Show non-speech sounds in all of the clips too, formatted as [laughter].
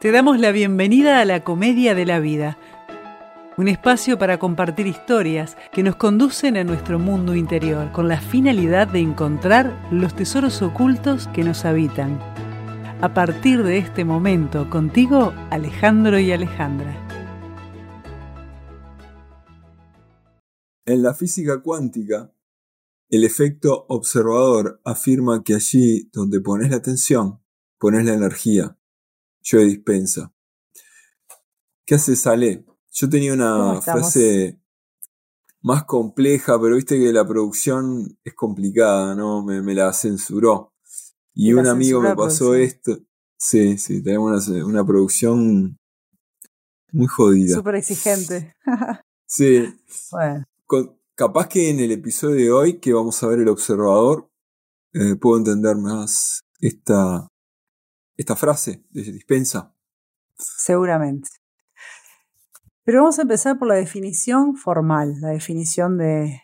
Te damos la bienvenida a la Comedia de la Vida, un espacio para compartir historias que nos conducen a nuestro mundo interior con la finalidad de encontrar los tesoros ocultos que nos habitan. A partir de este momento, contigo, Alejandro y Alejandra. En la física cuántica, el efecto observador afirma que allí donde pones la atención, pones la energía yo de dispensa. ¿Qué hace Sale? Yo tenía una frase más compleja, pero viste que la producción es complicada, ¿no? Me, la censuró. Y un amigo me pasó esto. Sí, sí, tenemos una, producción muy jodida. Súper exigente. [laughs] sí. Bueno. capaz que en el episodio de hoy, que vamos a ver el observador, eh, puedo entender más esta, esta frase de dispensa? Seguramente. Pero vamos a empezar por la definición formal, la definición de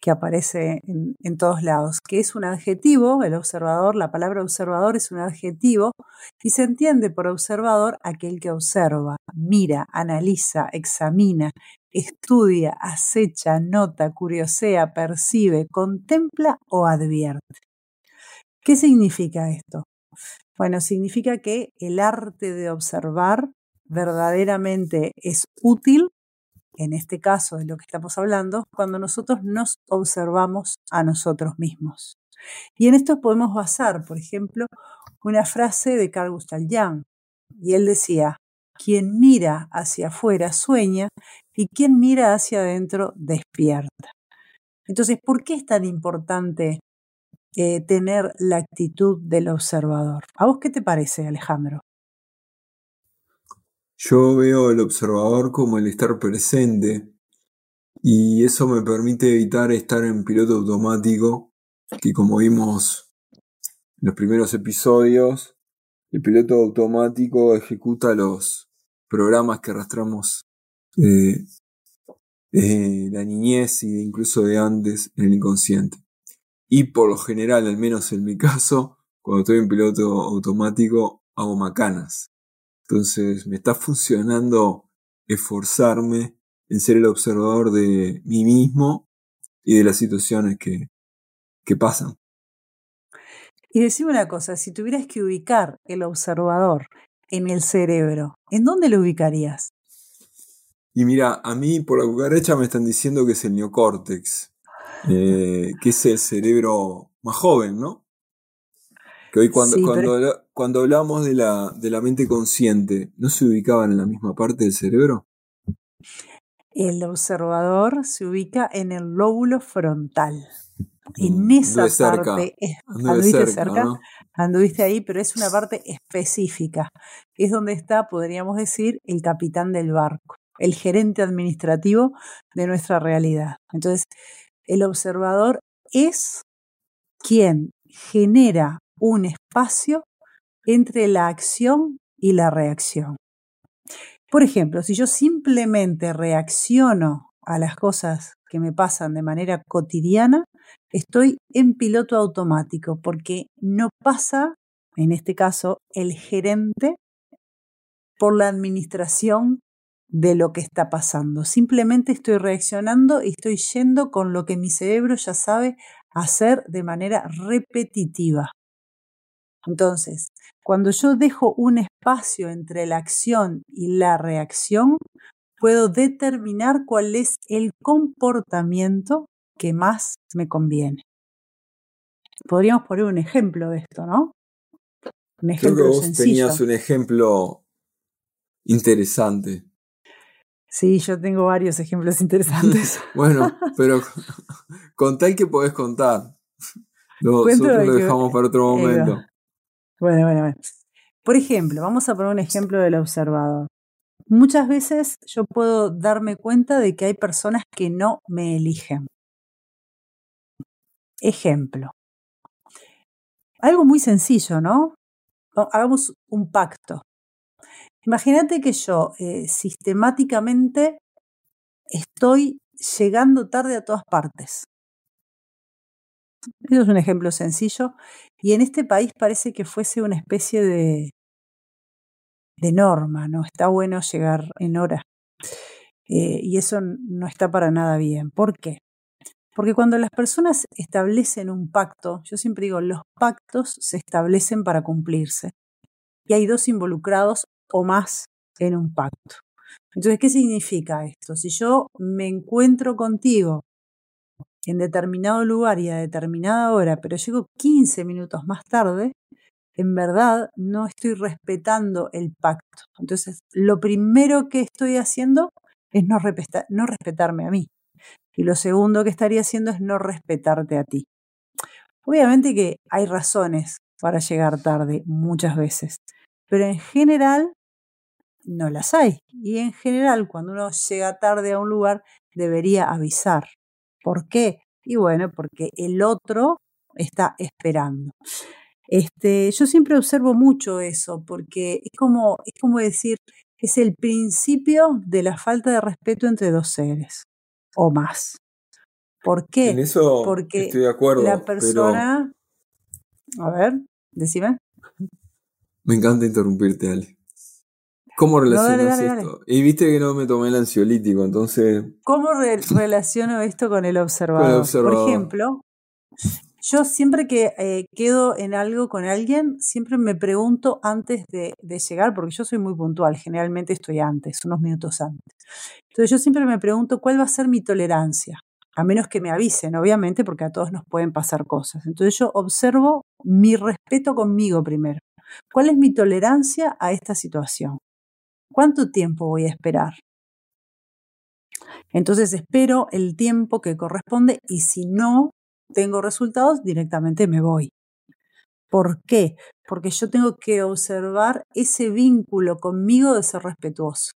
que aparece en, todos lados, que es un adjetivo, el observador, la palabra observador es un adjetivo y se entiende por observador aquel que observa, mira, analiza, examina, estudia, acecha, nota, curiosea, percibe, contempla o advierte. ¿Qué significa esto? Bueno, significa que el arte de observar verdaderamente es útil, en este caso de lo que estamos hablando, cuando nosotros nos observamos a nosotros mismos. Y en esto podemos basar, por ejemplo, una frase de Carl Gustav Jung. Y él decía, quien mira hacia afuera sueña y quien mira hacia adentro despierta. Entonces, ¿por qué es tan importante eh, tener la actitud del observador. ¿A vos qué te parece, Alejandro? Yo veo el observador como el estar presente y eso me permite evitar estar en piloto automático, que como vimos en los primeros episodios, el piloto automático ejecuta los programas que arrastramos de la niñez e incluso de antes en el inconsciente. Y por lo general, al menos en mi [laughs] caso, cuando estoy en piloto automático, hago macanas. Entonces me está funcionando esforzarme en ser el observador de mí mismo y de las situaciones que, que pasan. Y decime una cosa, si tuvieras que ubicar el observador en el cerebro, ¿en dónde lo ubicarías? Y mira, a mí por la cucaracha me están diciendo que es el neocórtex. Eh, que es el cerebro más joven, ¿no? Que hoy cuando, cuando, cuando hablamos de la, de la mente consciente, ¿no se ubicaban en la misma parte del cerebro? El observador se ubica en el lóbulo frontal. En mm, esa parte, anduviste cerca, anduviste ahí, pero es una parte específica. Es donde está, podríamos decir, el capitán del barco, el gerente administrativo de nuestra realidad. Entonces, el observador es quien genera un espacio entre la acción y la reacción. Por ejemplo, si yo simplemente reacciono a las cosas que me pasan de manera cotidiana, estoy en piloto automático porque no pasa, en este caso, el gerente por la administración de lo que está pasando. Simplemente estoy reaccionando y estoy yendo con lo que mi cerebro ya sabe hacer de manera repetitiva. Entonces, cuando yo dejo un espacio entre la acción y la reacción, puedo determinar cuál es el comportamiento que más me conviene. Podríamos poner un ejemplo de esto, ¿no? Un ejemplo Creo que vos tenías un ejemplo interesante. Sí, yo tengo varios ejemplos [laughs] interesantes. [laughs] bueno, pero [laughs] con tal que podés contar. Nosotros lo dejamos para otro momento. Bueno, bueno, bueno. Por ejemplo, vamos a poner un ejemplo del observador. Muchas veces yo puedo darme cuenta de que hay personas que no me eligen. Ejemplo. Algo muy sencillo, ¿no? Hagamos un pacto. Imagínate que yo eh, sistemáticamente estoy llegando tarde a todas partes. Eso es un ejemplo sencillo. Y en este país parece que fuese una especie de, de norma, ¿no? Está bueno llegar en hora. Eh, y eso no está para nada bien. ¿Por qué? Porque cuando las personas establecen un pacto, yo siempre digo, los pactos se establecen para cumplirse. Y hay dos involucrados o más en un pacto. Entonces, ¿qué significa esto? Si yo me encuentro contigo en determinado lugar y a determinada hora, pero llego 15 minutos más tarde, en verdad no estoy respetando el pacto. Entonces, lo primero que estoy haciendo es no, no respetarme a mí. Y lo segundo que estaría haciendo es no respetarte a ti. Obviamente que hay razones para llegar tarde muchas veces, pero en general no las hay. Y en general, cuando uno llega tarde a un lugar, debería avisar. ¿Por qué? Y bueno, porque el otro está esperando. Este, yo siempre observo mucho eso, porque es como, es como decir, es el principio de la falta de respeto entre dos seres o más. ¿Por qué? En eso Porque estoy de acuerdo. La persona. A ver, decime. Me encanta interrumpirte, Ali. ¿Cómo relacionas esto? Y viste que no me tomé el ansiolítico, entonces. ¿Cómo relaciono esto con el, observador? Por ejemplo, yo siempre que eh, quedo en algo con alguien, siempre me pregunto antes de, de, llegar, porque yo soy muy puntual, generalmente estoy antes, unos minutos antes. Entonces yo siempre me pregunto cuál va a ser mi tolerancia, a menos que me avisen, obviamente, porque a todos nos pueden pasar cosas. Entonces yo observo mi respeto conmigo primero. ¿Cuál es mi tolerancia a esta situación? ¿Cuánto tiempo voy a esperar? Entonces espero el tiempo que corresponde y si no tengo resultados, directamente me voy. ¿Por qué? Porque yo tengo que observar ese vínculo conmigo de ser respetuoso.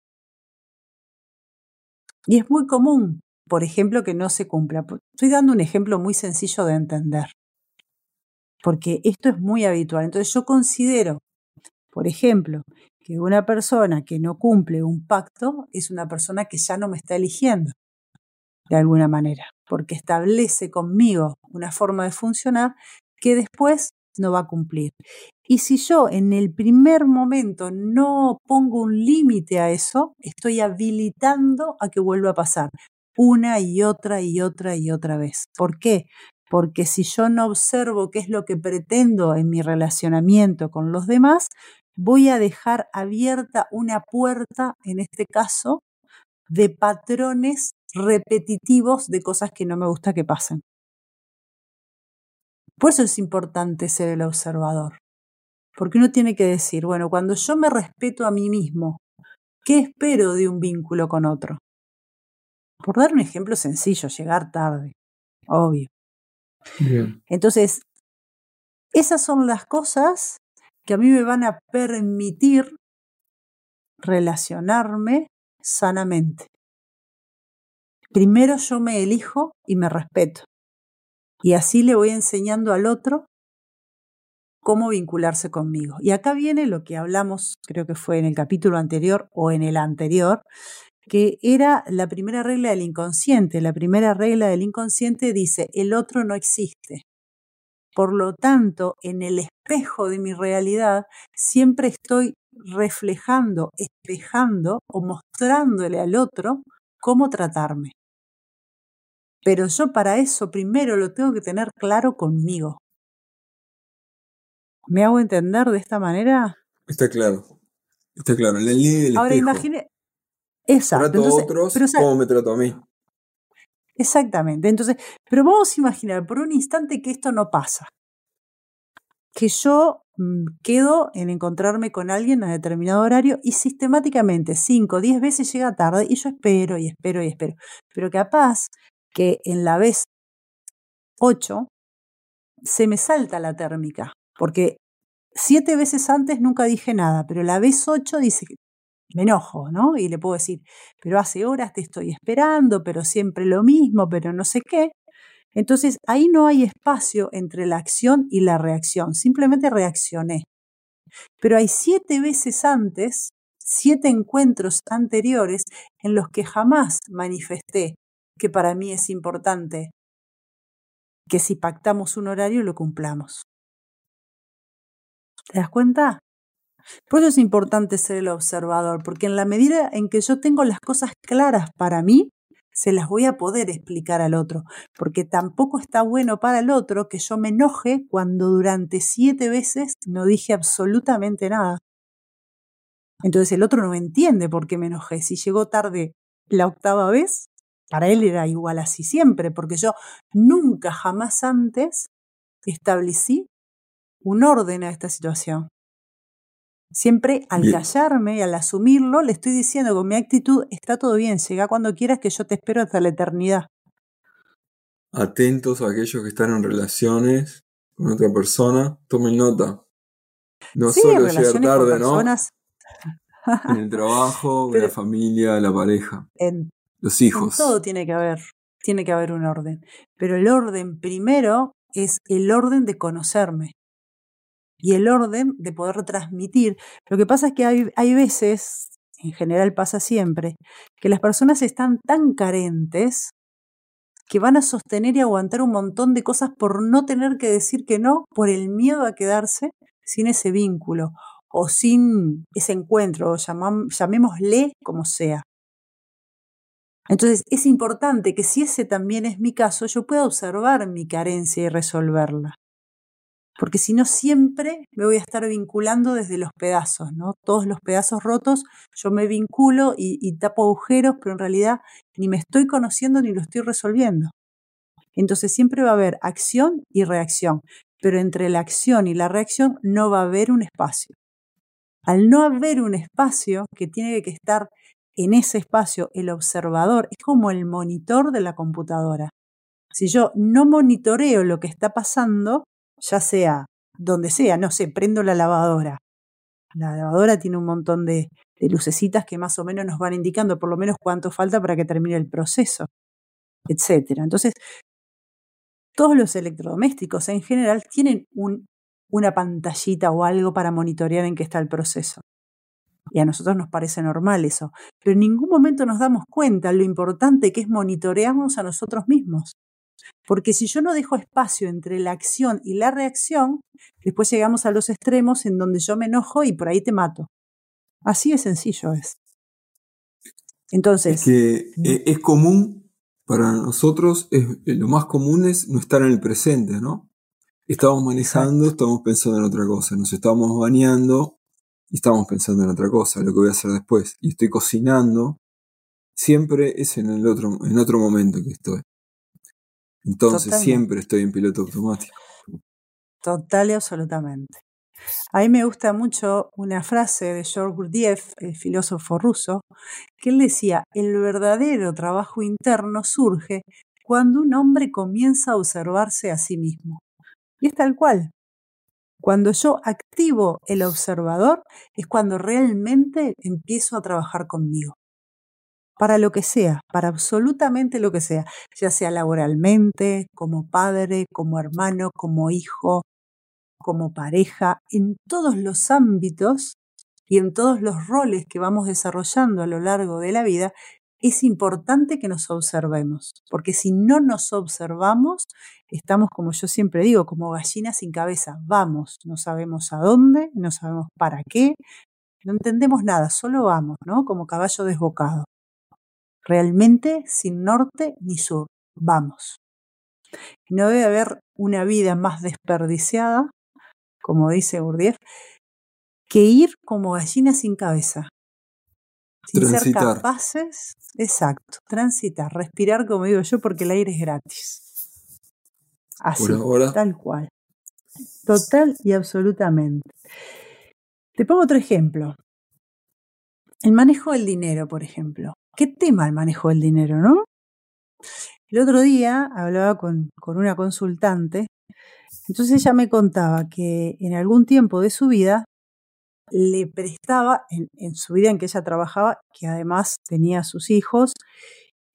Y es muy común, por ejemplo, que no se cumpla. Estoy dando un ejemplo muy sencillo de entender, porque esto es muy habitual. Entonces yo considero, por ejemplo, que una persona que no cumple un pacto es una persona que ya no me está eligiendo, de alguna manera, porque establece conmigo una forma de funcionar que después no va a cumplir. Y si yo en el primer momento no pongo un límite a eso, estoy habilitando a que vuelva a pasar una y otra y otra y otra vez. ¿Por qué? Porque si yo no observo qué es lo que pretendo en mi relacionamiento con los demás, voy a dejar abierta una puerta, en este caso, de patrones repetitivos de cosas que no me gusta que pasen. Por eso es importante ser el observador. Porque uno tiene que decir, bueno, cuando yo me respeto a mí mismo, ¿qué espero de un vínculo con otro? Por dar un ejemplo sencillo, llegar tarde, obvio. Entonces, esas son las cosas que a mí me van a permitir relacionarme sanamente. Primero yo me elijo y me respeto. Y así le voy enseñando al otro cómo vincularse conmigo. Y acá viene lo que hablamos, creo que fue en el capítulo anterior o en el anterior, que era la primera regla del inconsciente. La primera regla del inconsciente dice, el otro no existe. Por lo tanto, en el espejo de mi realidad, siempre estoy reflejando, espejando o mostrándole al otro cómo tratarme. Pero yo para eso primero lo tengo que tener claro conmigo. ¿Me hago entender de esta manera? Está claro. Está claro. Del Ahora imagine. Exacto. Trato a otros, ¿cómo me trato a mí? Exactamente. Entonces, pero vamos a imaginar por un instante que esto no pasa. Que yo mm, quedo en encontrarme con alguien a determinado horario y sistemáticamente 5 o 10 veces llega tarde y yo espero y espero y espero. Pero capaz que en la vez 8 se me salta la térmica, porque siete veces antes nunca dije nada, pero la vez 8 dice, me enojo, ¿no? Y le puedo decir, pero hace horas te estoy esperando, pero siempre lo mismo, pero no sé qué. Entonces ahí no hay espacio entre la acción y la reacción, simplemente reaccioné. Pero hay siete veces antes, siete encuentros anteriores en los que jamás manifesté que para mí es importante que si pactamos un horario lo cumplamos. ¿Te das cuenta? Por eso es importante ser el observador, porque en la medida en que yo tengo las cosas claras para mí, se las voy a poder explicar al otro, porque tampoco está bueno para el otro que yo me enoje cuando durante siete veces no dije absolutamente nada. Entonces el otro no entiende por qué me enojé. Si llegó tarde la octava vez, para él era igual así siempre, porque yo nunca jamás antes establecí un orden a esta situación. Siempre al callarme y al asumirlo, le estoy diciendo con mi actitud, está todo bien, llega cuando quieras que yo te espero hasta la eternidad. Atentos a aquellos que están en relaciones con otra persona, tomen nota. No solo llegar tarde, ¿no? [laughs] en el trabajo, [laughs] en la familia, la pareja, en, los hijos. todo tiene que haber, tiene que haber un orden. Pero el orden primero es el orden de conocerme y el orden de poder transmitir. Lo que pasa es que hay, hay veces, en general pasa siempre, que las personas están tan carentes que van a sostener y aguantar un montón de cosas por no tener que decir que no, por el miedo a quedarse sin ese vínculo o sin ese encuentro, llamémosle como sea. Entonces es importante que si ese también es mi caso, yo pueda observar mi carencia y resolverla porque si no siempre me voy a estar vinculando desde los pedazos, ¿no? Todos los pedazos rotos, yo me vinculo y, tapo agujeros, pero en realidad ni me estoy conociendo ni lo estoy resolviendo. Entonces siempre va a haber acción y reacción, pero entre la acción y la reacción no va a haber un espacio. Al no haber un espacio que tiene que estar en ese espacio el observador, es como el monitor de la computadora. Si yo no monitoreo lo que está pasando, ya sea donde sea, no sé, prendo la lavadora. La lavadora tiene un montón de, lucecitas que más o menos nos van indicando por lo menos cuánto falta para que termine el proceso, etc. Entonces, todos los electrodomésticos en general tienen una pantallita o algo para monitorear en qué está el proceso. Y a nosotros nos parece normal eso, pero en ningún momento nos damos cuenta lo importante que es monitorearnos a nosotros mismos. Porque si yo no dejo espacio entre la acción y la reacción, después llegamos a los extremos en donde yo me enojo y por ahí te mato. Así de sencillo es. Entonces. Es que e, es común, para nosotros, es, eh, lo más común es no estar en el presente, ¿no? Estamos manejando, estamos pensando en otra cosa, nos estamos bañando y estamos pensando en otra cosa, lo que voy a hacer después. Y estoy cocinando, siempre es en el otro, en otro momento que estoy. Entonces siempre estoy en piloto automático. Total y absolutamente. A mí me gusta mucho una frase de George Gurdjieff, el filósofo ruso, que él decía, el verdadero trabajo interno surge cuando un hombre comienza a observarse a sí mismo. Y es tal cual. Cuando yo activo el observador es cuando realmente empiezo a trabajar conmigo para lo que sea, para absolutamente lo que sea, ya sea laboralmente, como padre, como hermano, como hijo, como pareja, en todos los ámbitos y en todos los roles que vamos desarrollando a lo largo de la vida, es importante que nos observemos, porque si no nos observamos, estamos, como yo siempre digo, como gallinas sin cabeza, vamos, no sabemos a dónde, no sabemos para qué, no entendemos nada, solo vamos, ¿no? Como caballo desbocado realmente sin norte ni sur. Vamos. No debe haber una vida más desperdiciada, como dice Gurdjieff, que ir como gallina sin cabeza. Sin ser capaces, exacto, transitar, respirar como digo yo, porque el aire es gratis. Así, tal cual. Total y absolutamente. Te pongo otro ejemplo. El manejo del dinero, por ejemplo. ¿Qué tema el manejo del dinero, no? El otro día hablaba con, una consultante, entonces ella me contaba que en algún tiempo de su vida le prestaba, en, su vida en que ella trabajaba, que además tenía sus hijos,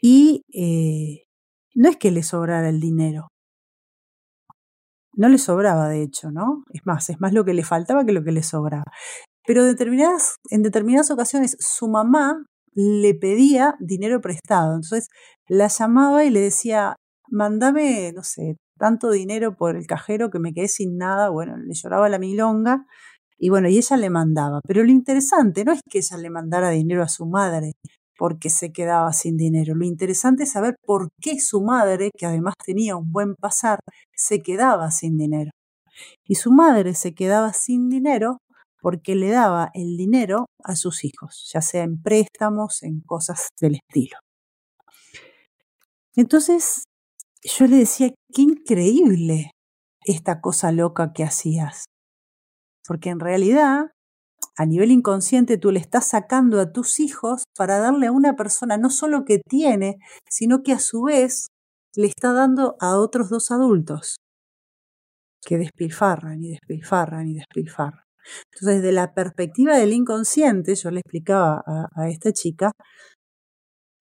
y eh, no es que le sobrara el dinero. No le sobraba, de hecho, ¿no? Es más, es más lo que le faltaba que lo que le sobraba. Pero determinadas, en determinadas ocasiones su mamá le pedía dinero prestado. Entonces la llamaba y le decía, mándame, no sé, tanto dinero por el cajero que me quedé sin nada. Bueno, le lloraba la milonga Y bueno, y ella le mandaba. Pero lo interesante no es que ella le mandara dinero a su madre porque se quedaba sin dinero. Lo interesante es saber por qué su madre, que además tenía un buen pasar, se quedaba sin dinero. Y su madre se quedaba sin dinero porque le daba el dinero a sus hijos, ya sea en préstamos, en cosas del estilo. Entonces yo le decía, qué increíble esta cosa loca que hacías. Porque en realidad, a nivel inconsciente, tú le estás sacando a tus hijos para darle a una persona no solo que tiene, sino que a su vez le está dando a otros dos adultos que despilfarran y despilfarran y despilfarran. Entonces, desde la perspectiva del inconsciente, yo le explicaba a, esta chica,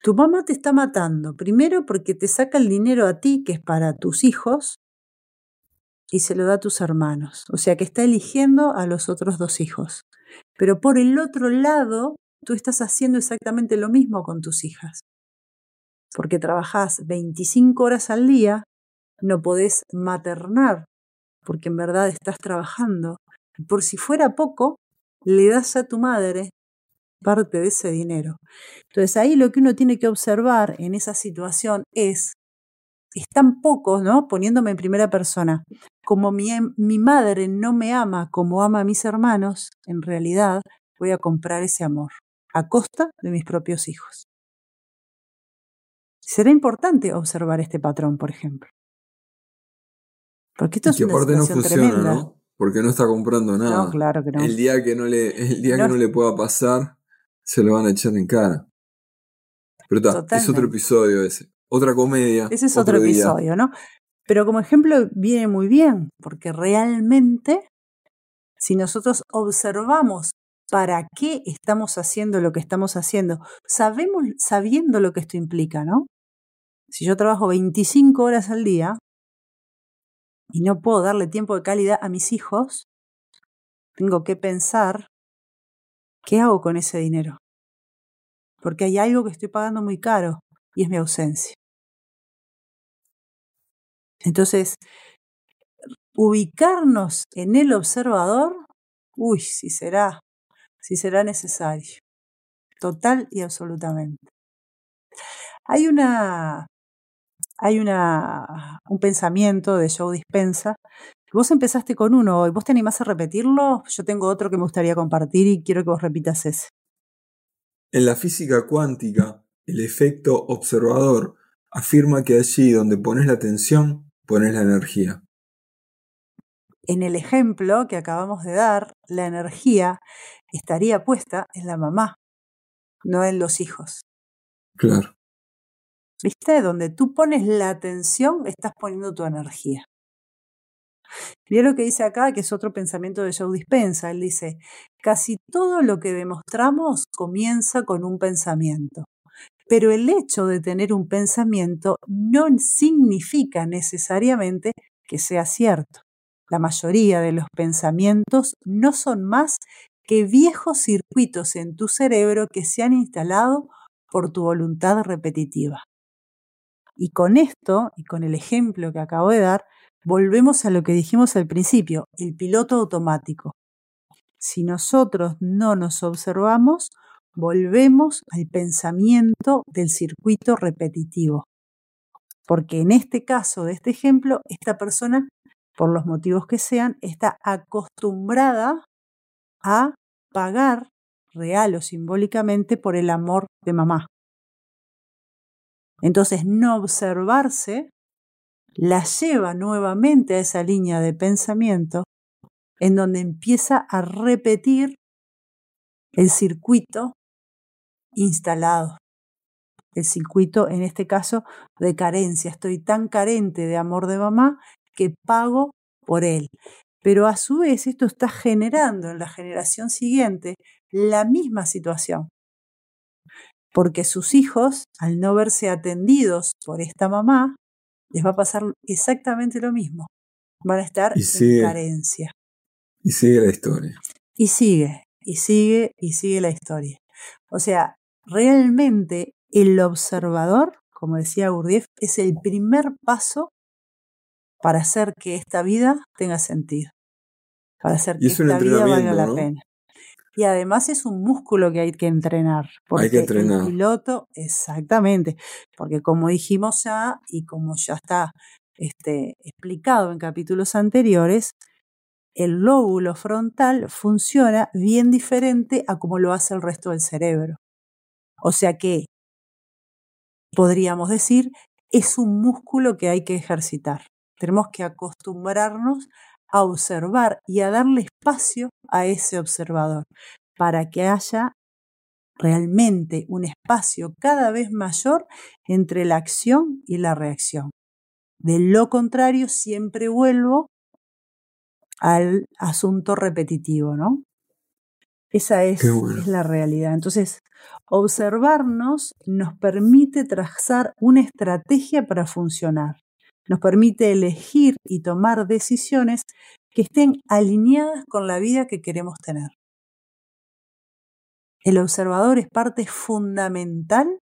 tu mamá te está matando, primero porque te saca el dinero a ti, que es para tus hijos, y se lo da a tus hermanos. O sea que está eligiendo a los otros dos hijos. Pero por el otro lado, tú estás haciendo exactamente lo mismo con tus hijas. Porque trabajás 25 horas al día, no podés maternar, porque en verdad estás trabajando por si fuera poco, le das a tu madre parte de ese dinero. Entonces ahí lo que uno tiene que observar en esa situación es, es tan poco, ¿no? Poniéndome en primera persona, como mi, mi madre no me ama como ama a mis hermanos, en realidad voy a comprar ese amor a costa de mis propios hijos. Será importante observar este patrón, por ejemplo. Porque esto es una situación tremenda porque no está comprando nada. No, claro que no. El día que no le, el día que no le pueda pasar, se lo van a echar en cara. Pero está, es otro episodio ese. Otra comedia. Ese es otro, episodio, ¿no? Pero como ejemplo viene muy bien, porque realmente, si nosotros observamos para qué estamos haciendo lo que estamos haciendo, sabemos, sabiendo lo que esto implica, ¿no? Si yo trabajo 25 horas al día, y no puedo darle tiempo de calidad a mis hijos, tengo que pensar, ¿qué hago con ese dinero? Porque hay algo que estoy pagando muy caro y es mi ausencia. Entonces, ubicarnos en el observador, uy, si será, si será necesario, total y absolutamente. Hay una hay una, un pensamiento de Joe Dispensa. Vos empezaste con uno y vos te animás a repetirlo. Yo tengo otro que me gustaría compartir y quiero que vos repitas ese. En la física cuántica, el efecto observador afirma que allí donde pones la atención, pones la energía. En el ejemplo que acabamos de dar, la energía estaría puesta en la mamá, no en los hijos. Claro. ¿Viste? Donde tú pones la atención, estás poniendo tu energía. Mira lo que dice acá, que es otro pensamiento de Joe Dispensa. Él dice, casi todo lo que demostramos comienza con un pensamiento. Pero el hecho de tener un pensamiento no significa necesariamente que sea cierto. La mayoría de los pensamientos no son más que viejos circuitos en tu cerebro que se han instalado por tu voluntad repetitiva. Y con esto, y con el ejemplo que acabo de dar, volvemos a lo que dijimos al principio, el piloto automático. Si nosotros no nos observamos, volvemos al pensamiento del circuito repetitivo. Porque en este caso de este ejemplo, esta persona, por los motivos que sean, está acostumbrada a pagar real o simbólicamente por el amor de mamá. Entonces, no observarse la lleva nuevamente a esa línea de pensamiento en donde empieza a repetir el circuito instalado. El circuito, en este caso, de carencia. Estoy tan carente de amor de mamá que pago por él. Pero a su vez esto está generando en la generación siguiente la misma situación porque sus hijos, al no verse atendidos por esta mamá, les va a pasar exactamente lo mismo. Van a estar en carencia. Y sigue la historia. Y sigue, y sigue, y sigue la historia. O sea, realmente el observador, como decía Gurdjieff, es el primer paso para hacer que esta vida tenga sentido. para hacer que esta vida valga la pena. Y además es un músculo que hay que entrenar. Porque hay que entrenar. El piloto, exactamente. Porque como dijimos ya, y como ya está este, explicado en capítulos anteriores, el lóbulo frontal funciona bien diferente a como lo hace el resto del cerebro. O sea que, podríamos decir, es un músculo que hay que ejercitar. Tenemos que acostumbrarnos a observar y a darle espacio a ese observador para que haya realmente un espacio cada vez mayor entre la acción y la reacción. De lo contrario, siempre vuelvo al asunto repetitivo, ¿no? Esa es, es, la realidad. Entonces, observarnos nos permite trazar una estrategia para funcionar nos permite elegir y tomar decisiones que estén alineadas con la vida que queremos tener. El observador es parte fundamental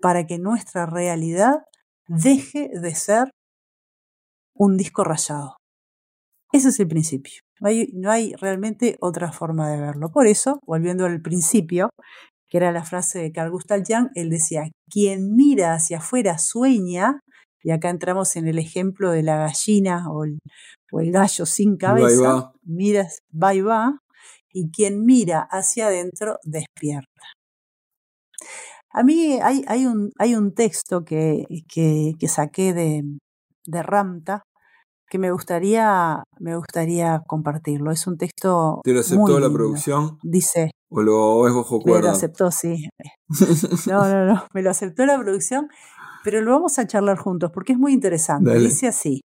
para que nuestra realidad deje de ser un disco rayado. Ese es el principio. No hay, no hay, realmente otra forma de verlo. Por eso, volviendo al principio, que era la frase de Carl Gustav Jung, él decía, quien mira hacia afuera sueña y acá entramos en el ejemplo de la gallina o el, gallo sin cabeza. Va Miras, va y va. Y quien mira hacia adentro despierta. A mí hay, hay, un, hay un, texto que, que, saqué de, de, Ramta que me gustaría, me gustaría compartirlo. Es un texto. ¿Te lo aceptó la producción? Dice. ¿O lo es bajo cuerda? Me lo aceptó, sí. [laughs] No, no, no. Me lo aceptó la producción pero lo vamos a charlar juntos porque es muy interesante. Dice así,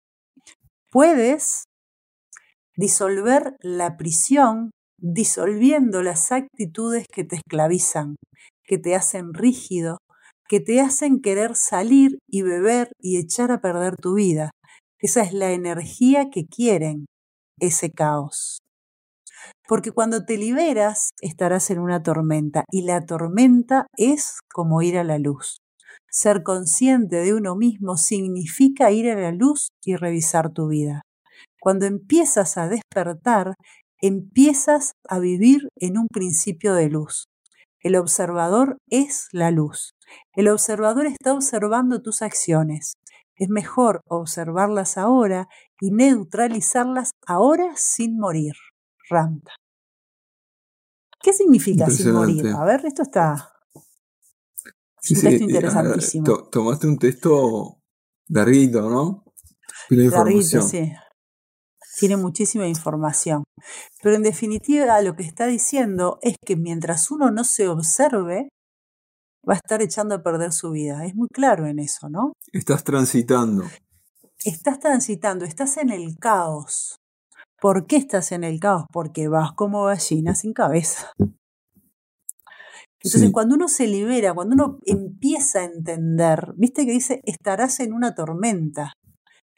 puedes disolver la prisión disolviendo las actitudes que te esclavizan, que te hacen rígido, que te hacen querer salir y beber y echar a perder tu vida. Esa es la energía que quieren ese caos. Porque cuando te liberas estarás en una tormenta y la tormenta es como ir a la luz. Ser consciente de uno mismo significa ir a la luz y revisar tu vida. Cuando empiezas a despertar, empiezas a vivir en un principio de luz. El observador es la luz. El observador está observando tus acciones. Es mejor observarlas ahora y neutralizarlas ahora sin morir. Ramta. ¿Qué significa sin morir? A ver, esto está un texto interesantísimo. tomaste un texto larguito, ¿no? Sí. Tiene muchísima información. Pero en definitiva lo que está diciendo es que mientras uno no se observe, va a estar echando a perder su vida. Es muy claro en eso, ¿no? Estás transitando. Estás transitando, estás en el caos. ¿Por qué estás en el caos? Porque vas como gallina sin cabeza. Entonces, cuando uno se libera, cuando uno empieza a entender, viste que dice, estarás en una tormenta.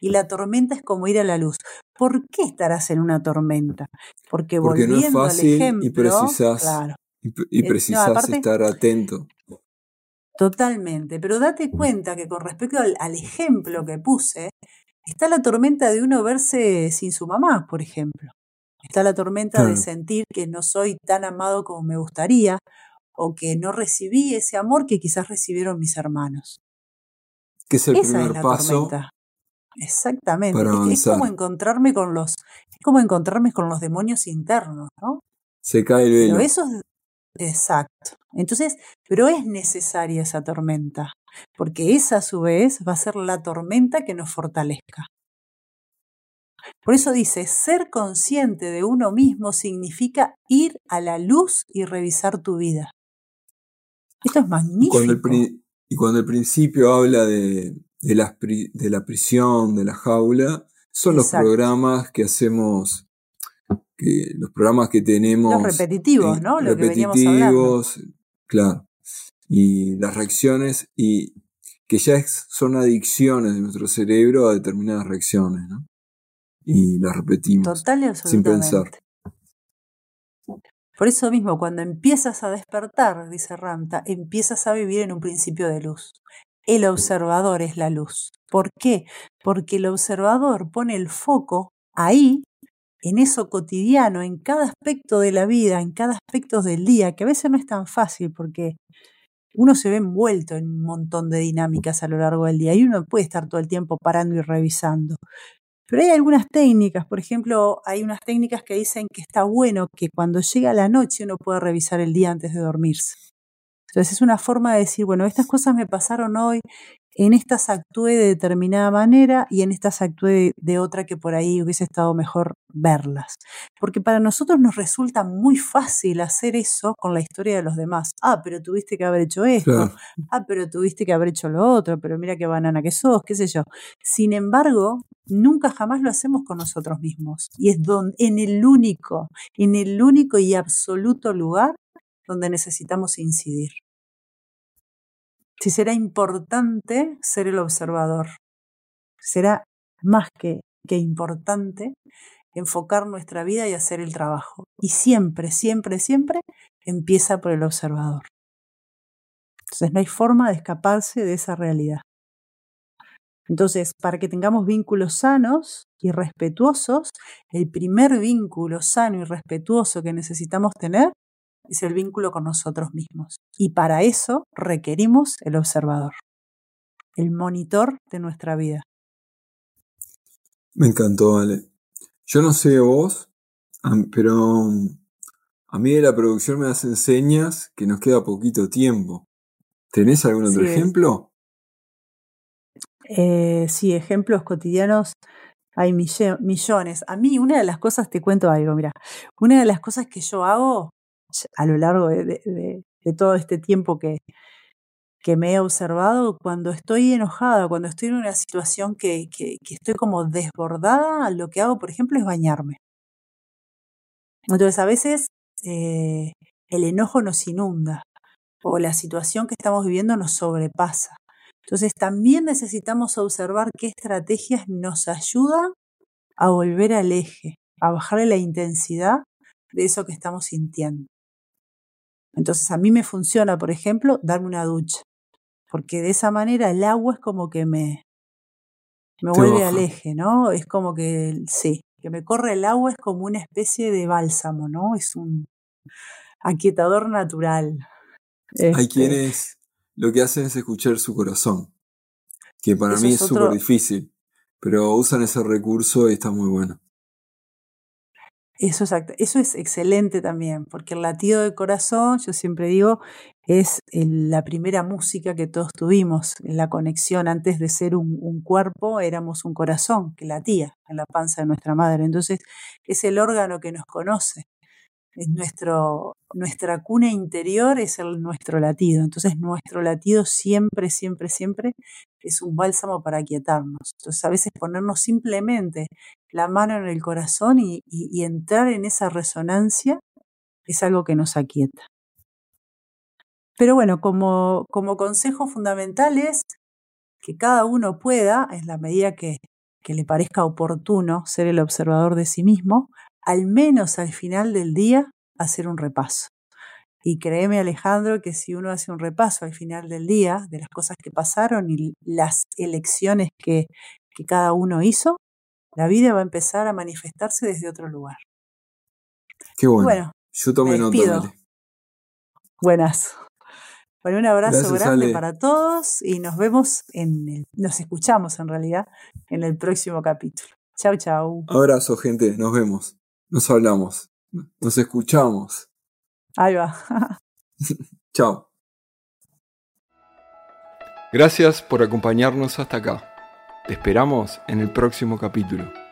Y la tormenta es como ir a la luz. ¿Por qué estarás en una tormenta? Porque, volviendo al ejemplo, y precisas, y, eh, precisas estar atento. Totalmente, pero date cuenta que con respecto al, ejemplo que puse, está la tormenta de uno verse sin su mamá, por ejemplo. Está la tormenta de sentir que no soy tan amado como me gustaría, o que no recibí ese amor que quizás recibieron mis hermanos. Que es el primer paso. Exactamente. es, como encontrarme con los, es como encontrarme con los demonios internos, ¿no? Se cae el velo. Pero eso es exacto. Entonces, pero es necesaria esa tormenta, porque esa a su vez va a ser la tormenta que nos fortalezca. Por eso dice, ser consciente de uno mismo significa ir a la luz y revisar tu vida. Esto es magnífico. y cuando el principio habla de, de, la, de la prisión, de la jaula, son los programas que hacemos, que, los programas que tenemos. Los repetitivos, ¿no? Lo repetitivos, claro. Y las reacciones, y que ya son adicciones de nuestro cerebro a determinadas reacciones, ¿no? Y las repetimos. Total Sin pensar. Por eso mismo, cuando empiezas a despertar, dice Ramta, empiezas a vivir en un principio de luz. El observador es la luz. ¿Por qué? Porque el observador pone el foco ahí, en eso cotidiano, en cada aspecto de la vida, en cada aspecto del día, que a veces no es tan fácil porque uno se ve envuelto en un montón de dinámicas a lo largo del día y uno puede estar todo el tiempo parando y revisando. Pero hay algunas técnicas, por ejemplo, hay unas técnicas que dicen que está bueno que cuando llega la noche uno pueda revisar el día antes de dormirse. Entonces es una forma de decir, bueno, estas cosas me pasaron hoy, en estas actué de determinada manera y en estas actué de, otra que por ahí hubiese estado mejor verlas. Porque para nosotros nos resulta muy fácil hacer eso con la historia de los demás. Ah, pero tuviste que haber hecho esto. Ah, pero tuviste que haber hecho lo otro. Pero mira qué banana que sos, qué sé yo. Sin embargo, nunca jamás lo hacemos con nosotros mismos. Y es donde, en el único, en el único y absoluto lugar donde necesitamos incidir. Si será importante ser el observador. Será más que, que importante enfocar nuestra vida y hacer el trabajo. Y siempre, siempre, siempre empieza por el observador. Entonces no hay forma de escaparse de esa realidad. Entonces, para que tengamos vínculos sanos y respetuosos, el primer vínculo sano y respetuoso que necesitamos tener es el vínculo con nosotros mismos. Y para eso requerimos el observador, el monitor de nuestra vida. Me encantó, Ale. Yo no sé vos, pero a mí de la producción me hacen señas que nos queda poquito tiempo. ¿Tenés algún otro ejemplo? Eh, sí, ejemplos cotidianos hay millones. A mí una de las cosas, te cuento algo, mira, una de las cosas que yo hago a lo largo de, todo este tiempo que, me he observado, cuando estoy enojada, cuando estoy en una situación que, que, estoy como desbordada, lo que hago, por ejemplo, es bañarme. Entonces, a veces eh, el enojo nos inunda o la situación que estamos viviendo nos sobrepasa. Entonces, también necesitamos observar qué estrategias nos ayudan a volver al eje, a bajarle la intensidad de eso que estamos sintiendo. Entonces a mí me funciona, por ejemplo, darme una ducha, porque de esa manera el agua es como que me, me vuelve al eje, ¿no? Es como que, sí, que me corre el agua es como una especie de bálsamo, ¿no? Es un aquietador natural. Hay este quienes lo que hacen es escuchar su corazón, que para mí es súper difícil, pero usan ese recurso y está muy bueno. Eso, eso es excelente también, porque el latido del corazón, yo siempre digo, es la primera música que todos tuvimos, la conexión. Antes de ser un, un, cuerpo, éramos un corazón que latía en la panza de nuestra madre. Entonces, es el órgano que nos conoce es nuestro, nuestra cuna interior es el, nuestro latido. Entonces nuestro latido siempre, siempre, siempre es un bálsamo para aquietarnos. Entonces a veces ponernos simplemente la mano en el corazón y, y entrar en esa resonancia es algo que nos aquieta. Pero bueno, como, como consejo fundamental es que cada uno pueda, en la medida que, que le parezca oportuno ser el observador de sí mismo, al menos al final del día, hacer un repaso. Y créeme Alejandro que si uno hace un repaso al final del día de las cosas que pasaron y las elecciones que, que cada uno hizo, la vida va a empezar a manifestarse desde otro lugar. Qué bueno. Yo tomé nota. Buenas. Bueno, un abrazo grande para todos y nos vemos en el, nos escuchamos en realidad en el próximo capítulo. Chau, chau. Abrazo, gente. Nos vemos. Nos hablamos. Nos escuchamos. Ahí va. [laughs] Chao. Gracias por acompañarnos hasta acá. Te esperamos en el próximo capítulo.